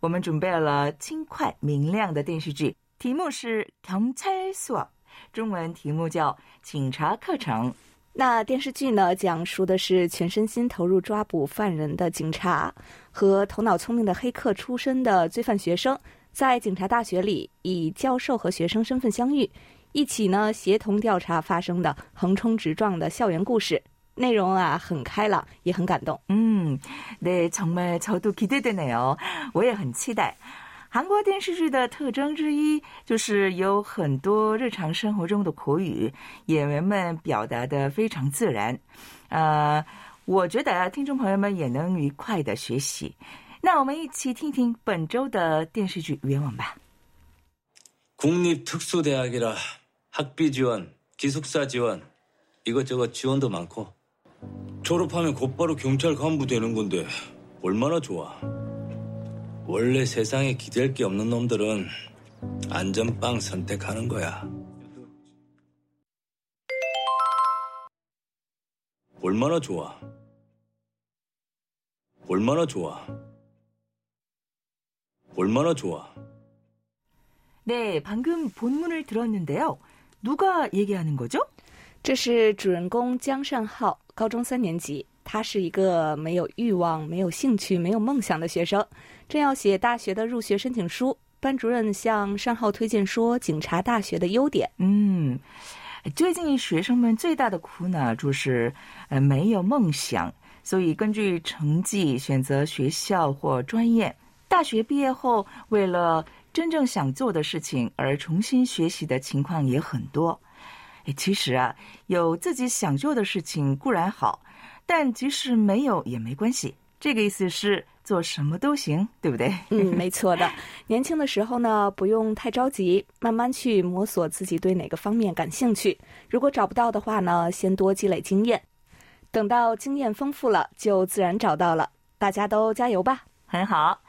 我们准备了轻快明亮的电视剧，题目是《경찰서》，中文题目叫《警察课程》。那电视剧呢，讲述的是全身心投入抓捕犯人的警察和头脑聪明的黑客出身的罪犯学生，在警察大学里以教授和学生身份相遇，一起呢协同调查发生的横冲直撞的校园故事。 内容啊很开朗，也很感动。 음, 네, 정말 저도 기대되네요. 我也很期待。韩国电视剧的特征之一就是有很多日常生活中的口语，演员们表达的非常自然。呃，我觉得啊听众朋友们也能愉快的学习。那我们一起听听本周的电视剧原文吧。 국립특수대학이라 학비 지원, 기숙사 지원, 이것저것 지원도 많고 졸업하면 곧바로 경찰 간부 되는 건데 얼마나 좋아. 원래 세상에 기댈 게 없는 놈들은 안전빵 선택하는 거야. 얼마나 좋아. 얼마나 좋아. 얼마나 좋아. 네, 방금 본문을 들었는데요. 누가 얘기하는 거죠? 这是主人公姜善浩，高中三年级。他是一个没有欲望、没有兴趣、没有梦想的学生，正要写大学的入学申请书。班主任向善浩推荐说，警察大学的优点。嗯，最近学生们最大的苦恼就是呃没有梦想，所以根据成绩选择学校或专业。大学毕业后，为了真正想做的事情而重新学习的情况也很多。哎，其实啊，有自己想做的事情固然好，但即使没有也没关系。这个意思是做什么都行，对不对？嗯，没错的。年轻的时候呢，不用太着急，慢慢去摸索自己对哪个方面感兴趣。如果找不到的话呢，先多积累经验，等到经验丰富了，就自然找到了。大家都加油吧！很好。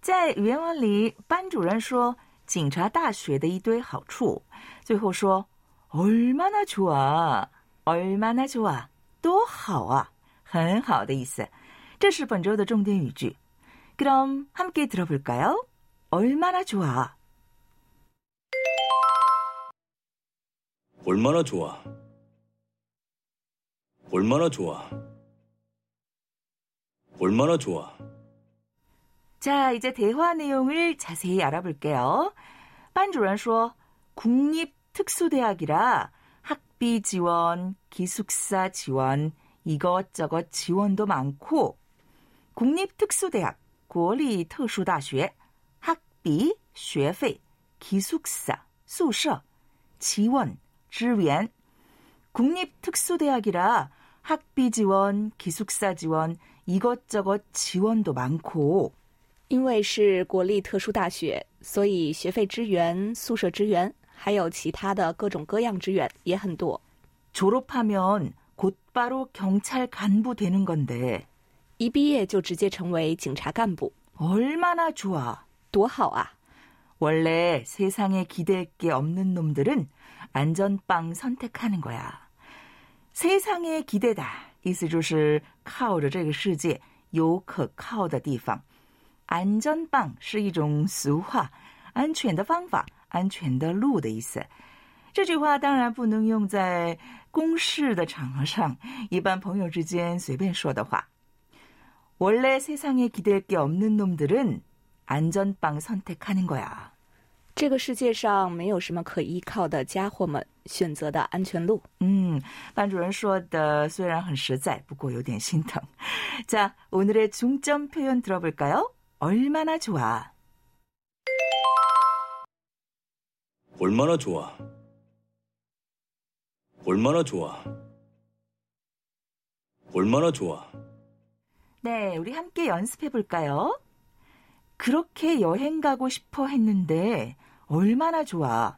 在原文里，班主任说警察大学的一堆好处，最后说 얼마나좋아，얼마나좋아，多好啊，很好的意思。这是本周的重点语句。그럼함께들어볼까요얼마나좋아。 얼마나 좋아. 얼마나 좋아. 얼마나 좋아. 자, 이제 대화 내용을 자세히 알아볼게요.班主任说 국립 특수대학이라 학비 지원, 기숙사 지원, 이것저것 지원도 많고 국립특수대학, 国立特殊大学, 학비, 学费, 기숙사, 宿舍, 지원, 支援. 국립특수대학이라 학비 지원, 기숙사 지원, 이것저것 지원도 많고 因为是国立特殊大学，所以学费支援、宿舍支援， 还有其他的各种各样支援也很多。 졸업하면 곧바로 경찰 간부 되는 건데 一毕业就直接成为警察干部， 얼마나 좋아. 多好啊！ 원래 세상에 기댈 게 없는 놈들은 안전빵 선택하는 거야. 세상에 기대다 意思就是靠着这个世界有可靠的地方。安全棒是一种俗话，安全的方法、 安全的路的意思。这句话当然不能用在公事的场合上，一般朋友之间随便说的话。원래세상에기댈게없는놈들은안전빵선택하는거야。 这个世界上没有什么可依靠的家伙们选择的安全路。嗯，班主任说的虽然很实在，不过有点心疼。자오늘의중점표현들어볼까요 얼마나 좋아. 얼마나 좋아. 얼마나 좋아. 얼마나 좋아. 네, 우리 함께 연습해 볼까요? 그렇게 여행 가고 싶어 했는데 얼마나 좋아.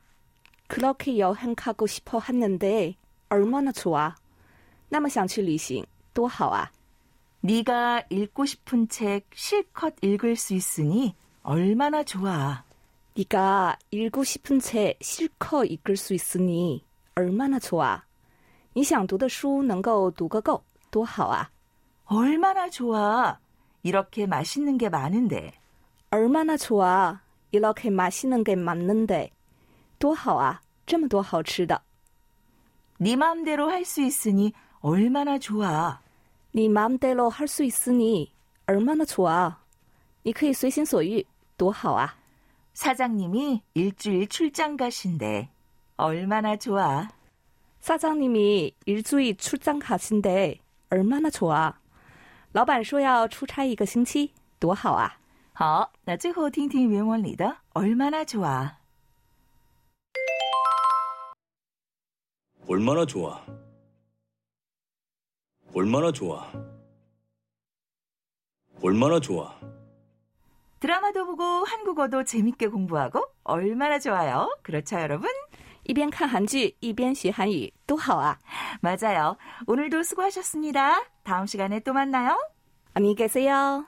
그렇게 여행 가고 싶어 했는데 얼마나 좋아. 那么想去旅行多好啊. 네가 읽고 싶은 책 실컷 읽을 수 있으니 얼마나 좋아. 네가 읽고 싶은 책 실컷 읽을 수 있으니 얼마나 좋아. 你想读的书能够读个够多好啊. 얼마나 좋아. 이렇게 맛있는 게 많은데. 얼마나 좋아. 이렇게 맛있는 게 많는데. 多好啊.这么多好吃的. 네 마음대로 할 수 있으니 얼마나 좋아. 네 마음대로 할 수 있으니 얼마나 좋아. 你可以随心所欲多好啊. 사장님이 일주일 출장 가신대. 얼마나 좋아. 사장님이 일주일 출장 가신대. 얼마나 좋아. 老板说要出差一个星期多好啊.好，那最后听听原文里的 얼마나 좋아. 얼마나 좋아. 얼마나 좋아. 얼마나 좋아. 드라마도 보고 한국어도 재밌게 공부하고 얼마나 좋아요. 그렇죠, 여러분? 一边看韩剧一边学韩语多好啊. 맞아요. 오늘도 수고하셨습니다. 다음 시간에 또 만나요. 안녕히 계세요.